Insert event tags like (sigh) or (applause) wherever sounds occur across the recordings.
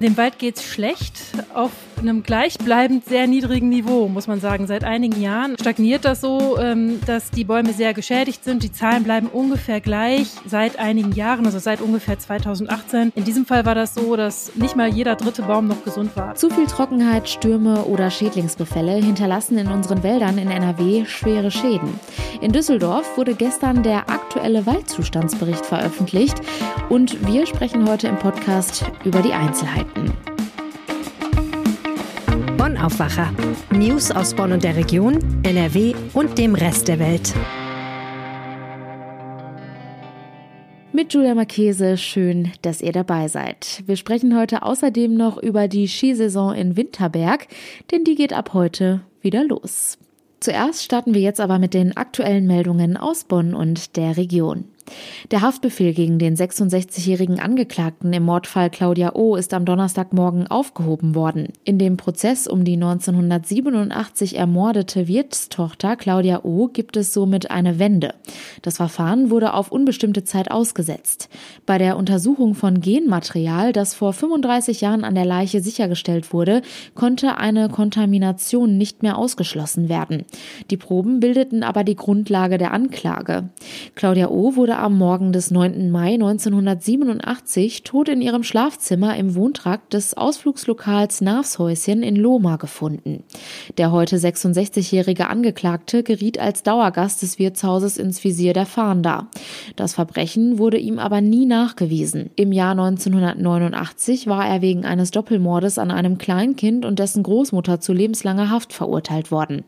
Dem Wald geht's schlecht. Auf einem gleichbleibend sehr niedrigen Niveau, muss man sagen. Seit einigen Jahren stagniert das so, ähm, dass die Bäume sehr geschädigt sind. Die Zahlen bleiben ungefähr gleich seit einigen Jahren, also seit ungefähr 2018. In diesem Fall war das so, dass nicht mal jeder dritte Baum noch gesund war. Zu viel Trockenheit, Stürme oder Schädlingsbefälle hinterlassen in unseren Wäldern in NRW schwere Schäden. In Düsseldorf wurde gestern der aktuelle Waldzustandsbericht veröffentlicht und wir sprechen heute im Podcast über die Einzelheiten. Aufwacher. News aus Bonn und der Region, NRW und dem Rest der Welt. Mit Julia Marchese, schön, dass ihr dabei seid. Wir sprechen heute außerdem noch über die Skisaison in Winterberg, denn die geht ab heute wieder los. Zuerst starten wir jetzt aber mit den aktuellen Meldungen aus Bonn und der Region. Der Haftbefehl gegen den 66-jährigen Angeklagten im Mordfall Claudia O. ist am Donnerstagmorgen aufgehoben worden. In dem Prozess um die 1987 ermordete Wirtstochter Claudia O. gibt es somit eine Wende. Das Verfahren wurde auf unbestimmte Zeit ausgesetzt. Bei der Untersuchung von Genmaterial, das vor 35 Jahren an der Leiche sichergestellt wurde, konnte eine Kontamination nicht mehr ausgeschlossen werden. Die Proben bildeten aber die Grundlage der Anklage. Claudia O. wurde am Morgen des 9. Mai 1987 tot in ihrem Schlafzimmer im Wohntrakt des Ausflugslokals Navshäuschen in Lohmar gefunden. Der heute 66-jährige Angeklagte geriet als Dauergast des Wirtshauses ins Visier der Fahnder. Das Verbrechen wurde ihm aber nie nachgewiesen. Im Jahr 1989 war er wegen eines Doppelmordes an einem Kleinkind und dessen Großmutter zu lebenslanger Haft verurteilt worden.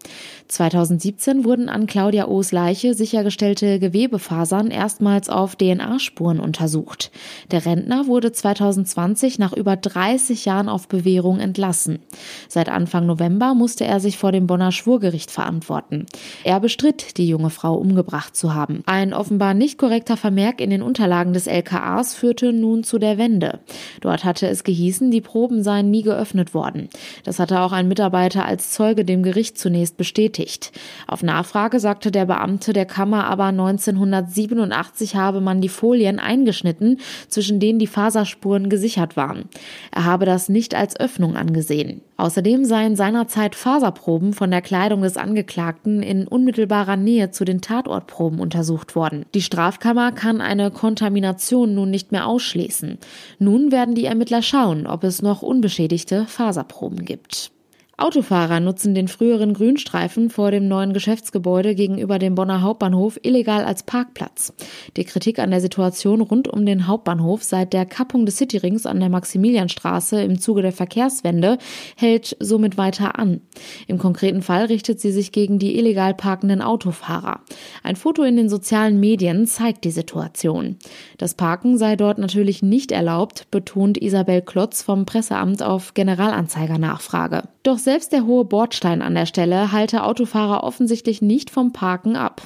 2017 wurden an Claudia O's Leiche sichergestellte Gewebefasern erst erstmals auf DNA-Spuren untersucht. Der Rentner wurde 2020 nach über 30 Jahren auf Bewährung entlassen. Seit Anfang November musste er sich vor dem Bonner Schwurgericht verantworten. Er bestritt, die junge Frau umgebracht zu haben. Ein offenbar nicht korrekter Vermerk in den Unterlagen des LKAs führte nun zu der Wende. Dort hatte es gehießen, die Proben seien nie geöffnet worden. Das hatte auch ein Mitarbeiter als Zeuge dem Gericht zunächst bestätigt. Auf Nachfrage sagte der Beamte der Kammer aber 1987 1980 habe man die Folien eingeschnitten, zwischen denen die Faserspuren gesichert waren. Er habe das nicht als Öffnung angesehen. Außerdem seien seinerzeit Faserproben von der Kleidung des Angeklagten in unmittelbarer Nähe zu den Tatortproben untersucht worden. Die Strafkammer kann eine Kontamination nun nicht mehr ausschließen. Nun werden die Ermittler schauen, ob es noch unbeschädigte Faserproben gibt. Autofahrer nutzen den früheren Grünstreifen vor dem neuen Geschäftsgebäude gegenüber dem Bonner Hauptbahnhof illegal als Parkplatz. Die Kritik an der Situation rund um den Hauptbahnhof seit der Kappung des Cityrings an der Maximilianstraße im Zuge der Verkehrswende hält somit weiter an. Im konkreten Fall richtet sie sich gegen die illegal parkenden Autofahrer. Ein Foto in den sozialen Medien zeigt die Situation. Das Parken sei dort natürlich nicht erlaubt, betont Isabel Klotz vom Presseamt auf Generalanzeiger-Nachfrage. Doch selbst der hohe Bordstein an der Stelle halte Autofahrer offensichtlich nicht vom Parken ab.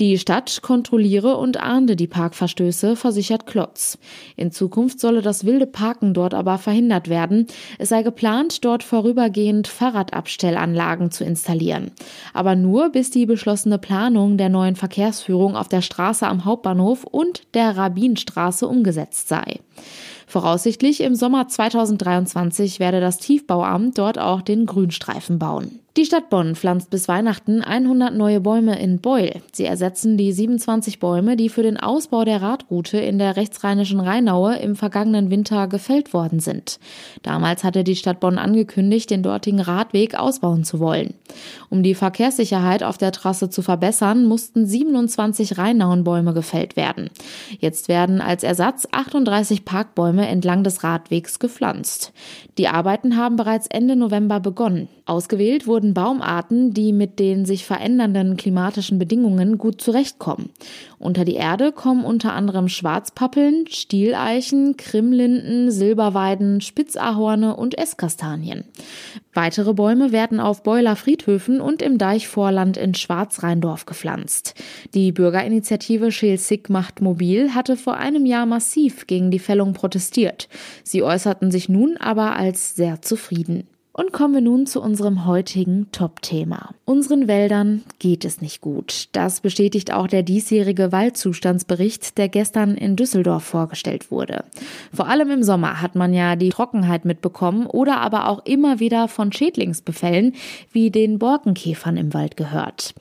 Die Stadt kontrolliere und ahnde die Parkverstöße, versichert Klotz. In Zukunft solle das wilde Parken dort aber verhindert werden. Es sei geplant, dort vorübergehend Fahrradabstellanlagen zu installieren. Aber nur bis die beschlossene Planung der neuen Verkehrsführung auf der Straße am Hauptbahnhof und der Rabinstraße umgesetzt sei. Voraussichtlich im Sommer 2023 werde das Tiefbauamt dort auch den Grünstreifen bauen. Die Stadt Bonn pflanzt bis Weihnachten 100 neue Bäume in Beul. Sie ersetzen die 27 Bäume, die für den Ausbau der Radroute in der rechtsrheinischen Rheinaue im vergangenen Winter gefällt worden sind. Damals hatte die Stadt Bonn angekündigt, den dortigen Radweg ausbauen zu wollen. Um die Verkehrssicherheit auf der Trasse zu verbessern, mussten 27 Rheinauenbäume gefällt werden. Jetzt werden als Ersatz 38 Parkbäume entlang des Radwegs gepflanzt. Die Arbeiten haben bereits Ende November begonnen. Ausgewählt wurde wurden Baumarten, die mit den sich verändernden klimatischen Bedingungen gut zurechtkommen. Unter die Erde kommen unter anderem Schwarzpappeln, Stieleichen, Krimlinden, Silberweiden, Spitzahorne und Esskastanien. Weitere Bäume werden auf Beuler Friedhöfen und im Deichvorland in Schwarzrheindorf gepflanzt. Die Bürgerinitiative Schelsig macht mobil hatte vor einem Jahr massiv gegen die Fällung protestiert. Sie äußerten sich nun aber als sehr zufrieden. Und kommen wir nun zu unserem heutigen Top-Thema. Unseren Wäldern geht es nicht gut. Das bestätigt auch der diesjährige Waldzustandsbericht, der gestern in Düsseldorf vorgestellt wurde. Vor allem im Sommer hat man ja die Trockenheit mitbekommen oder aber auch immer wieder von Schädlingsbefällen wie den Borkenkäfern im Wald gehört.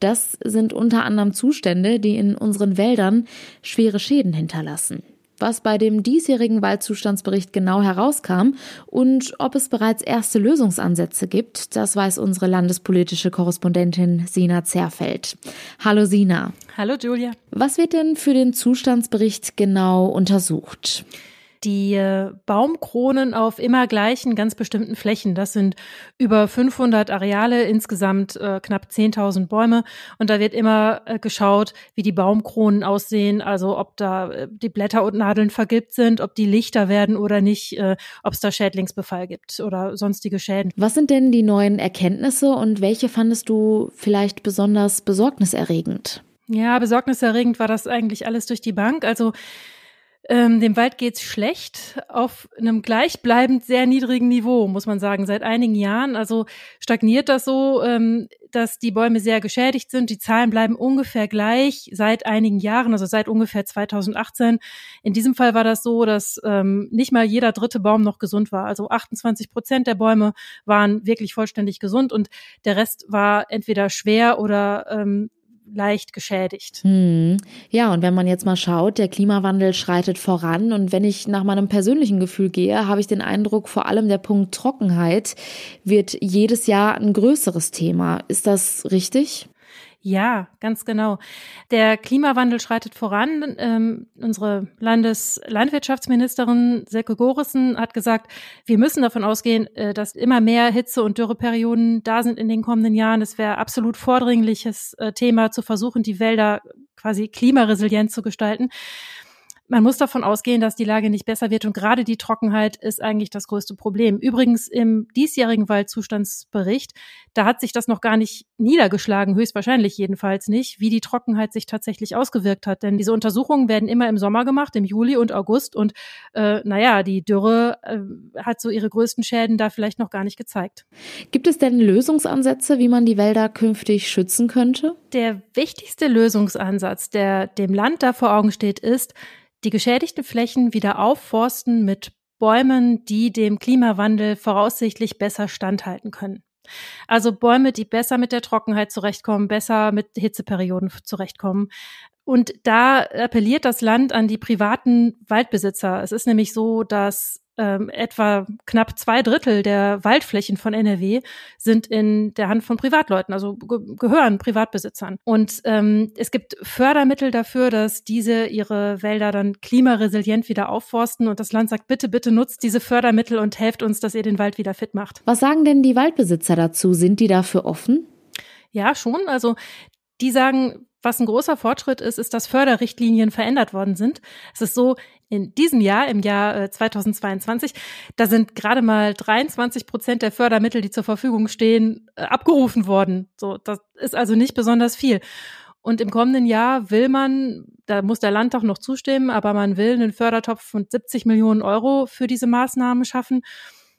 Das sind unter anderem Zustände, die in unseren Wäldern schwere Schäden hinterlassen was bei dem diesjährigen Waldzustandsbericht genau herauskam und ob es bereits erste Lösungsansätze gibt, das weiß unsere landespolitische Korrespondentin Sina Zerfeld. Hallo Sina. Hallo Julia. Was wird denn für den Zustandsbericht genau untersucht? Die äh, Baumkronen auf immer gleichen ganz bestimmten Flächen. Das sind über 500 Areale, insgesamt äh, knapp 10.000 Bäume. Und da wird immer äh, geschaut, wie die Baumkronen aussehen, also ob da äh, die Blätter und Nadeln vergilbt sind, ob die lichter werden oder nicht, ob es da Schädlingsbefall gibt oder sonstige Schäden. Was sind denn die neuen Erkenntnisse und welche fandest du vielleicht besonders besorgniserregend? Ja, besorgniserregend war das eigentlich alles durch die Bank. Also ähm, dem Wald geht's schlecht auf einem gleichbleibend sehr niedrigen Niveau, muss man sagen, seit einigen Jahren. Also stagniert das so, ähm, dass die Bäume sehr geschädigt sind. Die Zahlen bleiben ungefähr gleich seit einigen Jahren, also seit ungefähr 2018. In diesem Fall war das so, dass ähm, nicht mal jeder dritte Baum noch gesund war. Also 28 Prozent der Bäume waren wirklich vollständig gesund und der Rest war entweder schwer oder ähm, leicht geschädigt. Hm. Ja, und wenn man jetzt mal schaut, der Klimawandel schreitet voran und wenn ich nach meinem persönlichen Gefühl gehe, habe ich den Eindruck, vor allem der Punkt Trockenheit wird jedes Jahr ein größeres Thema. Ist das richtig? Ja, ganz genau. Der Klimawandel schreitet voran. Ähm, unsere Landeslandwirtschaftsministerin Silke Gorissen hat gesagt, wir müssen davon ausgehen, äh, dass immer mehr Hitze- und Dürreperioden da sind in den kommenden Jahren. Es wäre absolut vordringliches äh, Thema zu versuchen, die Wälder quasi klimaresilient zu gestalten man muss davon ausgehen, dass die Lage nicht besser wird und gerade die Trockenheit ist eigentlich das größte Problem. Übrigens im diesjährigen Waldzustandsbericht, da hat sich das noch gar nicht niedergeschlagen, höchstwahrscheinlich jedenfalls nicht, wie die Trockenheit sich tatsächlich ausgewirkt hat. Denn diese Untersuchungen werden immer im Sommer gemacht, im Juli und August und äh, naja, die Dürre äh, hat so ihre größten Schäden da vielleicht noch gar nicht gezeigt. Gibt es denn Lösungsansätze, wie man die Wälder künftig schützen könnte? Der wichtigste Lösungsansatz, der dem Land da vor Augen steht, ist, die geschädigten Flächen wieder aufforsten mit Bäumen, die dem Klimawandel voraussichtlich besser standhalten können. Also Bäume, die besser mit der Trockenheit zurechtkommen, besser mit Hitzeperioden zurechtkommen. Und da appelliert das Land an die privaten Waldbesitzer. Es ist nämlich so, dass ähm, etwa knapp zwei Drittel der Waldflächen von NRW sind in der Hand von Privatleuten, also ge gehören Privatbesitzern. Und ähm, es gibt Fördermittel dafür, dass diese ihre Wälder dann klimaresilient wieder aufforsten. Und das Land sagt, bitte, bitte nutzt diese Fördermittel und helft uns, dass ihr den Wald wieder fit macht. Was sagen denn die Waldbesitzer dazu? Sind die dafür offen? Ja, schon. Also die sagen, was ein großer Fortschritt ist, ist, dass Förderrichtlinien verändert worden sind. Es ist so, in diesem Jahr, im Jahr 2022, äh, da sind gerade mal 23 Prozent der Fördermittel, die zur Verfügung stehen, äh, abgerufen worden. So, das ist also nicht besonders viel. Und im kommenden Jahr will man, da muss der Landtag noch zustimmen, aber man will einen Fördertopf von 70 Millionen Euro für diese Maßnahmen schaffen.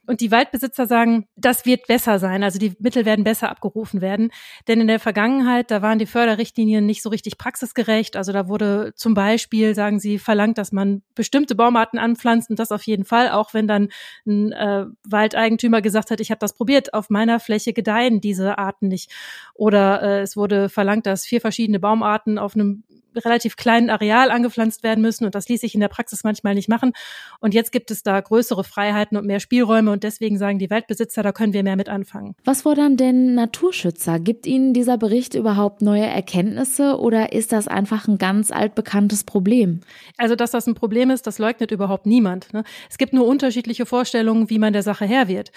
Und die Waldbesitzer sagen, das wird besser sein. Also die Mittel werden besser abgerufen werden. Denn in der Vergangenheit, da waren die Förderrichtlinien nicht so richtig praxisgerecht. Also da wurde zum Beispiel, sagen sie, verlangt, dass man bestimmte Baumarten anpflanzt und das auf jeden Fall, auch wenn dann ein äh, Waldeigentümer gesagt hat, ich habe das probiert, auf meiner Fläche gedeihen diese Arten nicht. Oder äh, es wurde verlangt, dass vier verschiedene Baumarten auf einem relativ kleinen Areal angepflanzt werden müssen und das ließ sich in der Praxis manchmal nicht machen. Und jetzt gibt es da größere Freiheiten und mehr Spielräume und deswegen sagen die Waldbesitzer, da können wir mehr mit anfangen. Was fordern denn Naturschützer? Gibt Ihnen dieser Bericht überhaupt neue Erkenntnisse oder ist das einfach ein ganz altbekanntes Problem? Also, dass das ein Problem ist, das leugnet überhaupt niemand. Ne? Es gibt nur unterschiedliche Vorstellungen, wie man der Sache Herr wird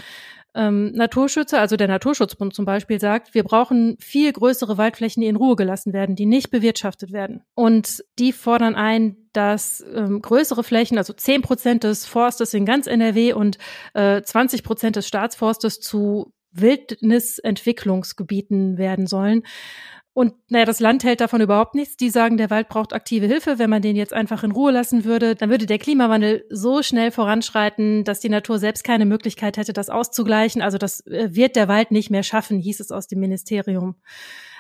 ähm, Naturschützer, also der Naturschutzbund zum Beispiel, sagt, wir brauchen viel größere Waldflächen, die in Ruhe gelassen werden, die nicht bewirtschaftet werden. Und die fordern ein, dass ähm, größere Flächen, also zehn Prozent des Forstes in ganz NRW und äh, 20 Prozent des Staatsforstes zu Wildnisentwicklungsgebieten werden sollen. Und naja, das Land hält davon überhaupt nichts. Die sagen, der Wald braucht aktive Hilfe. Wenn man den jetzt einfach in Ruhe lassen würde, dann würde der Klimawandel so schnell voranschreiten, dass die Natur selbst keine Möglichkeit hätte, das auszugleichen. Also das äh, wird der Wald nicht mehr schaffen, hieß es aus dem Ministerium.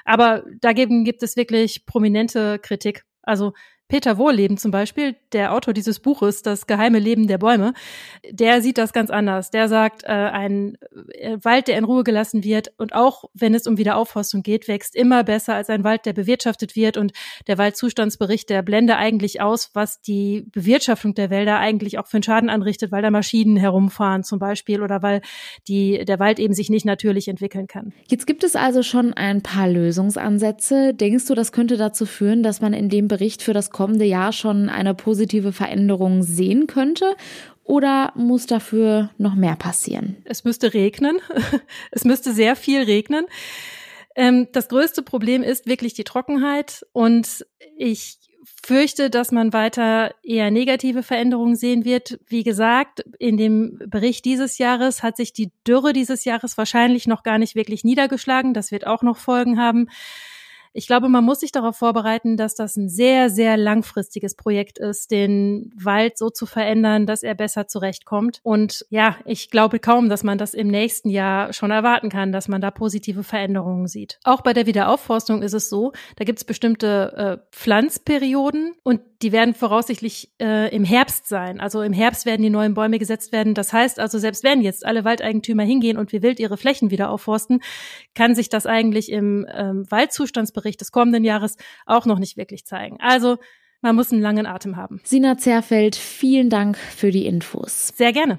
Aber dagegen gibt es wirklich prominente Kritik. Also Peter Wohlleben zum Beispiel, der Autor dieses Buches, Das geheime Leben der Bäume, der sieht das ganz anders. Der sagt, äh, ein äh, Wald, der in Ruhe gelassen wird und auch wenn es um Wiederaufforstung geht, wächst immer besser als ein Wald, der bewirtschaftet wird. Und der Waldzustandsbericht, der blende eigentlich aus, was die Bewirtschaftung der Wälder eigentlich auch für einen Schaden anrichtet, weil da Maschinen herumfahren zum Beispiel oder weil die, der Wald eben sich nicht natürlich entwickeln kann. Jetzt gibt es also schon ein paar Lösungsansätze. Denkst du, das könnte dazu führen, dass man in dem Bericht für das kommende Jahr schon eine positive Veränderung sehen könnte? Oder muss dafür noch mehr passieren? Es müsste regnen. (laughs) Es müsste sehr viel regnen. Ähm, das größte Problem ist wirklich die Trockenheit und ich fürchte, dass man weiter eher negative Veränderungen sehen wird. Wie gesagt, in dem Bericht dieses Jahres hat sich die Dürre dieses Jahres wahrscheinlich noch gar nicht wirklich niedergeschlagen. Das wird auch noch Folgen haben. Ich glaube, man muss sich darauf vorbereiten, dass das ein sehr, sehr langfristiges Projekt ist, den Wald so zu verändern, dass er besser zurechtkommt. Und ja, ich glaube kaum, dass man das im nächsten Jahr schon erwarten kann, dass man da positive Veränderungen sieht. Auch bei der Wiederaufforstung ist es so, da gibt es bestimmte äh, Pflanzperioden und die werden voraussichtlich äh, im Herbst sein. Also im Herbst werden die neuen Bäume gesetzt werden. Das heißt also, selbst wenn jetzt alle Waldeigentümer hingehen und wie wild ihre Flächen wieder aufforsten, kann sich das eigentlich im ähm, Waldzustandsbereich Jahresbericht des kommenden Jahres auch noch nicht wirklich zeigen. Also man muss einen langen Atem haben. Sina Zerfeld, vielen Dank für die Infos. Sehr gerne.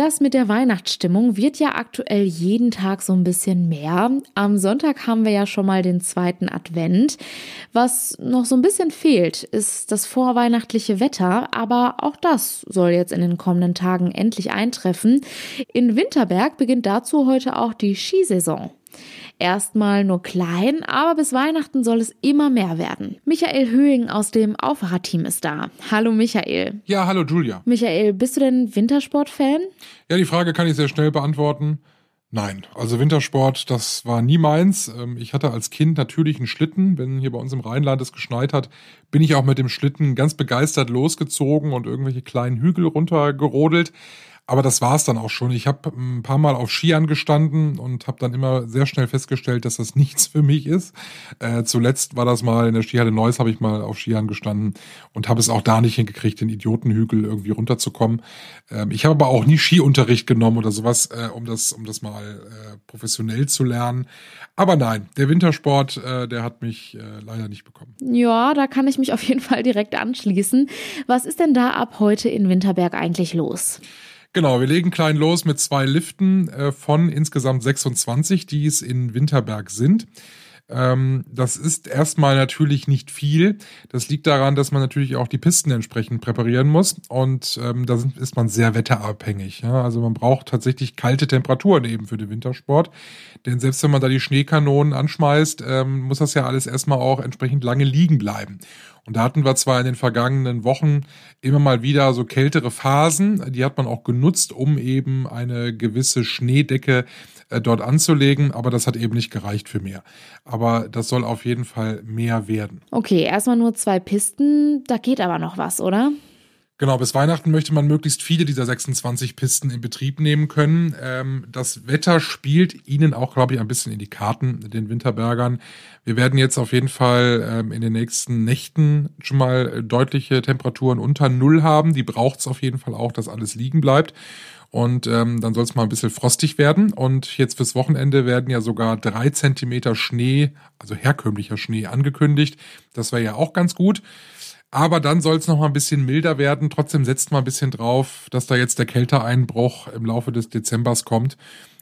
Das mit der Weihnachtsstimmung wird ja aktuell jeden Tag so ein bisschen mehr. Am Sonntag haben wir ja schon mal den zweiten Advent. Was noch so ein bisschen fehlt, ist das vorweihnachtliche Wetter, aber auch das soll jetzt in den kommenden Tagen endlich eintreffen. In Winterberg beginnt dazu heute auch die Skisaison. Erstmal nur klein, aber bis Weihnachten soll es immer mehr werden. Michael Höhing aus dem Aufwacherteam ist da. Hallo Michael. Ja, hallo Julia. Michael, bist du denn Wintersportfan? Ja, die Frage kann ich sehr schnell beantworten. Nein, also Wintersport, das war nie meins. Ähm, ich hatte als Kind natürlich einen Schlitten. Wenn hier bei uns im Rheinland es geschneit hat, bin ich auch mit dem Schlitten ganz begeistert losgezogen und irgendwelche kleinen Hügel runtergerodelt. Aber das war's dann auch schon. Ich habe ein paar Mal auf Skiern gestanden und habe dann immer sehr schnell festgestellt, dass das (laughs) nichts für mich ist. Äh, zuletzt war das mal in der Skihalle Neuss, habe ich mal auf Skiern gestanden und habe es auch da nicht hingekriegt, den Idiotenhügel irgendwie runterzukommen. Ähm, ich habe aber auch nie Skiunterricht genommen oder sowas, äh, um das, um das mal äh, professionell zu lernen. Aber nein, der Wintersport, äh, der hat mich äh, leider nicht bekommen. Ja, da kann ich mich auf jeden Fall direkt anschließen. Was ist denn da ab heute in Winterberg eigentlich los? Genau, wir legen klein los mit zwei Liften äh, von insgesamt 26, die es in Winterberg sind. Ähm, das ist erstmal natürlich nicht viel. Das liegt daran, dass man natürlich auch die Pisten entsprechend präparieren muss. Und ähm, da sind, ist man sehr wetterabhängig. Ja? Also man braucht tatsächlich kalte Temperaturen eben für den Wintersport. Denn selbst wenn man da die Schneekanonen anschmeißt, ähm, muss das ja alles erstmal auch entsprechend lange liegen bleiben. Und da hatten wir zwar in den vergangenen Wochen immer mal wieder so kältere Phasen, die hat man auch genutzt, um eben eine gewisse Schneedecke äh, dort anzulegen, aber das hat eben nicht gereicht für mehr. Aber das soll auf jeden Fall mehr werden. Okay, erstmal nur zwei Pisten, da geht aber noch was, oder? Genau, bis Weihnachten möchte man möglichst viele dieser 26 Pisten in Betrieb nehmen können. Ähm, das Wetter spielt ihnen auch, glaube ich, ein bisschen in die Karten, den Winterbergern. Wir werden jetzt auf jeden Fall ähm, in den nächsten Nächten schon mal deutliche Temperaturen unter Null haben. Die braucht es auf jeden Fall auch, dass alles liegen bleibt. Und ähm, dann soll es mal ein bisschen frostig werden. Und jetzt fürs Wochenende werden ja sogar drei Zentimeter Schnee, also herkömmlicher Schnee, angekündigt. Das wäre ja auch ganz gut. Aber dann soll es noch mal ein bisschen milder werden. Trotzdem setzt mal ein bisschen drauf, dass da jetzt der Kälteeinbruch im Laufe des Dezembers kommt.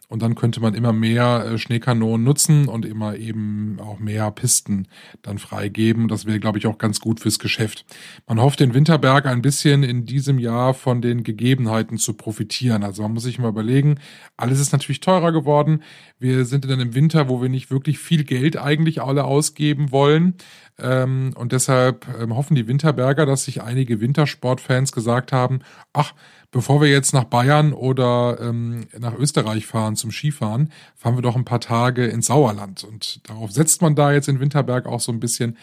Und dann könnte man immer mehr äh, Schneekanonen nutzen und immer eben auch mehr Pisten dann freigeben. Das wäre, glaube ich, auch ganz gut fürs Geschäft. Man hofft, den Winterberg ein bisschen in diesem Jahr von den Gegebenheiten zu profitieren. Also man muss sich mal überlegen, alles ist natürlich teurer geworden. Wir sind in einem Winter, wo wir nicht wirklich viel Geld eigentlich alle ausgeben wollen. Ähm, und deshalb ähm, hoffen die Winterberger, dass sich einige Wintersportfans gesagt haben, ach, bevor wir jetzt nach Bayern oder ähm, nach Österreich fahren zum Skifahren, fahren wir doch ein paar Tage ins Sauerland. Und darauf setzt man da jetzt in Winterberg auch so ein bisschen,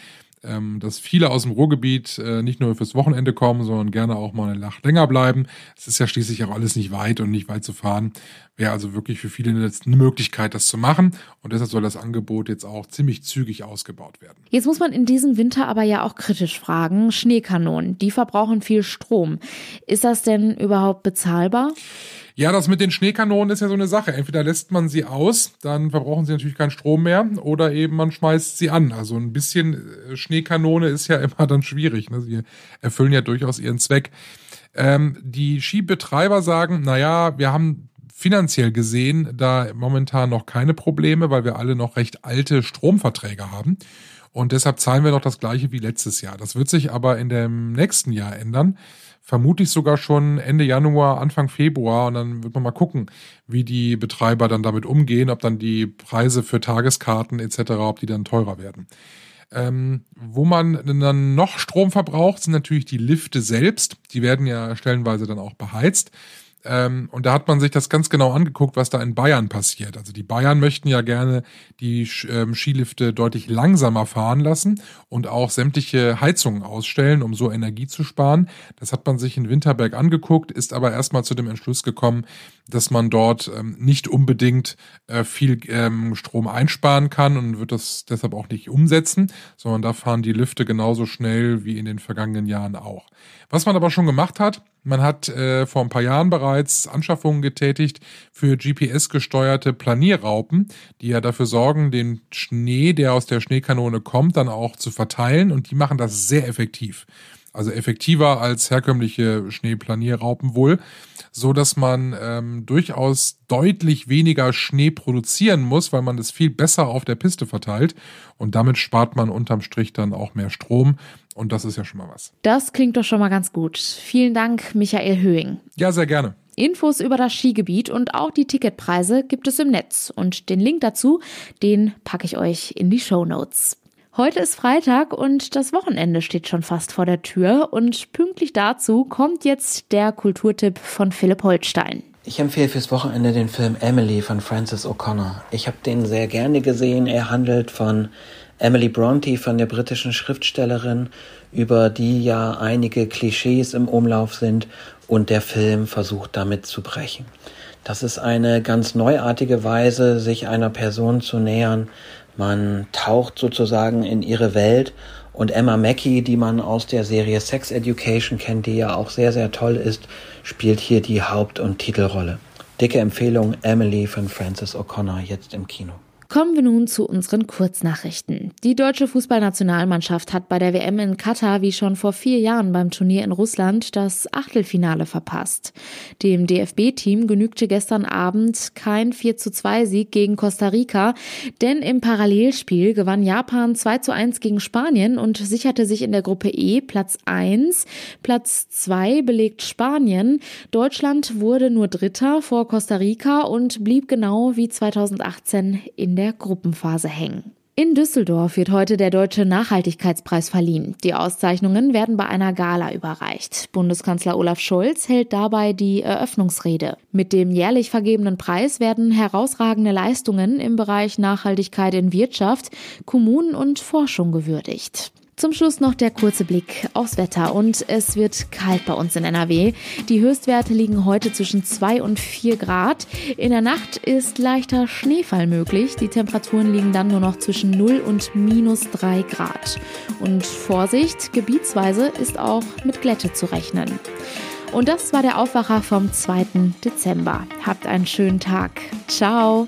ähm, dass viele aus dem Ruhrgebiet äh, nicht nur fürs Wochenende kommen, sondern gerne auch mal eine Nacht länger bleiben. Es ist ja schließlich auch alles nicht weit und nicht weit zu fahren. Wäre also wirklich für viele eine Möglichkeit, das zu machen. Und deshalb soll das Angebot jetzt auch ziemlich zügig ausgebaut werden. Jetzt muss man in diesem Winter aber ja auch kritisch fragen. Schneekanonen, die verbrauchen viel Strom. Ist das denn überhaupt bezahlbar? Ja, das mit den Schneekanonen ist ja so eine Sache. Entweder lässt man sie aus, dann verbrauchen sie natürlich keinen Strom mehr, oder eben man schmeißt sie an. Also ein bisschen äh, Schneekanone ist ja (laughs) immer dann schwierig. Ne? Sie erfüllen ja durchaus ihren Zweck. Ähm, die Skibetreiber sagen, na ja, wir haben finanziell gesehen da momentan noch keine Probleme, weil wir alle noch recht alte Stromverträge haben. Und deshalb zahlen wir noch das gleiche wie letztes Jahr. Das wird sich aber in dem nächsten Jahr ändern vermutlich sogar schon Ende Januar, Anfang Februar. Und dann wird man mal gucken, wie die Betreiber dann damit umgehen, ob dann die Preise für Tageskarten etc., ob die dann teurer werden. Ähm, wo man dann noch Strom verbraucht, sind natürlich die Lifte selbst. Die werden ja stellenweise dann auch beheizt. Ähm, und da hat man sich das ganz genau angeguckt, was da in Bayern passiert. Also die Bayern möchten ja gerne die ähm, Skilifte deutlich langsamer fahren lassen und auch sämtliche Heizungen ausstellen, um so Energie zu sparen. Das hat man sich in Winterberg angeguckt, ist aber erstmal zu dem Entschluss gekommen, dass man dort ähm, nicht unbedingt äh, viel ähm, Strom einsparen kann und wird das deshalb auch nicht umsetzen, sondern da fahren die Lifte genauso schnell wie in den vergangenen Jahren auch. Was man aber schon gemacht hat, man hat äh, vor ein paar Jahren bereits Anschaffungen getätigt für GPS-gesteuerte Planierraupen, die ja dafür sorgen, den Schnee, der aus der Schneekanone kommt, dann auch zu verteilen und die machen das sehr effektiv. Also effektiver als herkömmliche Schneeplanierraupen wohl, so dass man ähm, durchaus deutlich weniger Schnee produzieren muss, weil man es viel besser auf der Piste verteilt und damit spart man unterm Strich dann auch mehr Strom und das ist ja schon mal was. Das klingt doch schon mal ganz gut. Vielen Dank, Michael Höhing. Ja, sehr gerne. Infos über das Skigebiet und auch die Ticketpreise gibt es im Netz. Und den Link dazu, den packe ich euch in die Show Notes. Heute ist Freitag und das Wochenende steht schon fast vor der Tür. Und pünktlich dazu kommt jetzt der Kulturtipp von Philipp Holstein. Ich empfehle fürs Wochenende den Film Emily von Francis O'Connor. Ich habe den sehr gerne gesehen. Er handelt von Emily Bronte von der britischen Schriftstellerin, über die ja einige Klischees im Umlauf sind und der Film versucht damit zu brechen. Das ist eine ganz neuartige Weise, sich einer Person zu nähern. Man taucht sozusagen in ihre Welt und Emma Mackey, die man aus der Serie Sex Education kennt, die ja auch sehr, sehr toll ist, spielt hier die Haupt- und Titelrolle. Dicke Empfehlung Emily von Francis O'Connor jetzt im Kino. Kommen wir nun zu unseren Kurznachrichten. Die deutsche Fußballnationalmannschaft hat bei der WM in Katar wie schon vor vier Jahren beim Turnier in Russland das Achtelfinale verpasst. Dem DFB-Team genügte gestern Abend kein 4 zu 2 Sieg gegen Costa Rica, denn im Parallelspiel gewann Japan 2 zu 1 gegen Spanien und sicherte sich in der Gruppe E Platz 1. Platz 2 belegt Spanien. Deutschland wurde nur Dritter vor Costa Rica und blieb genau wie 2018 der Gruppenphase hängen. In Düsseldorf wird heute der Deutsche Nachhaltigkeitspreis verliehen. Die Auszeichnungen werden bei einer Gala überreicht. Bundeskanzler Olaf Scholz hält dabei die Eröffnungsrede. Mit dem jährlich vergebenen Preis werden herausragende Leistungen im Bereich Nachhaltigkeit in Wirtschaft, Kommunen und Forschung gewürdigt. Zum Schluss noch der kurze Blick aufs Wetter und es wird kalt bei uns in NRW. Die Höchstwerte liegen heute zwischen 2 und 4 Grad. In der Nacht ist leichter Schneefall möglich. Die Temperaturen liegen dann nur noch zwischen 0 und minus 3 Grad. Und Vorsicht, gebietsweise ist auch mit Glätte zu rechnen. Und das war der Aufwacher vom 2. Dezember. Habt einen schönen Tag. Ciao.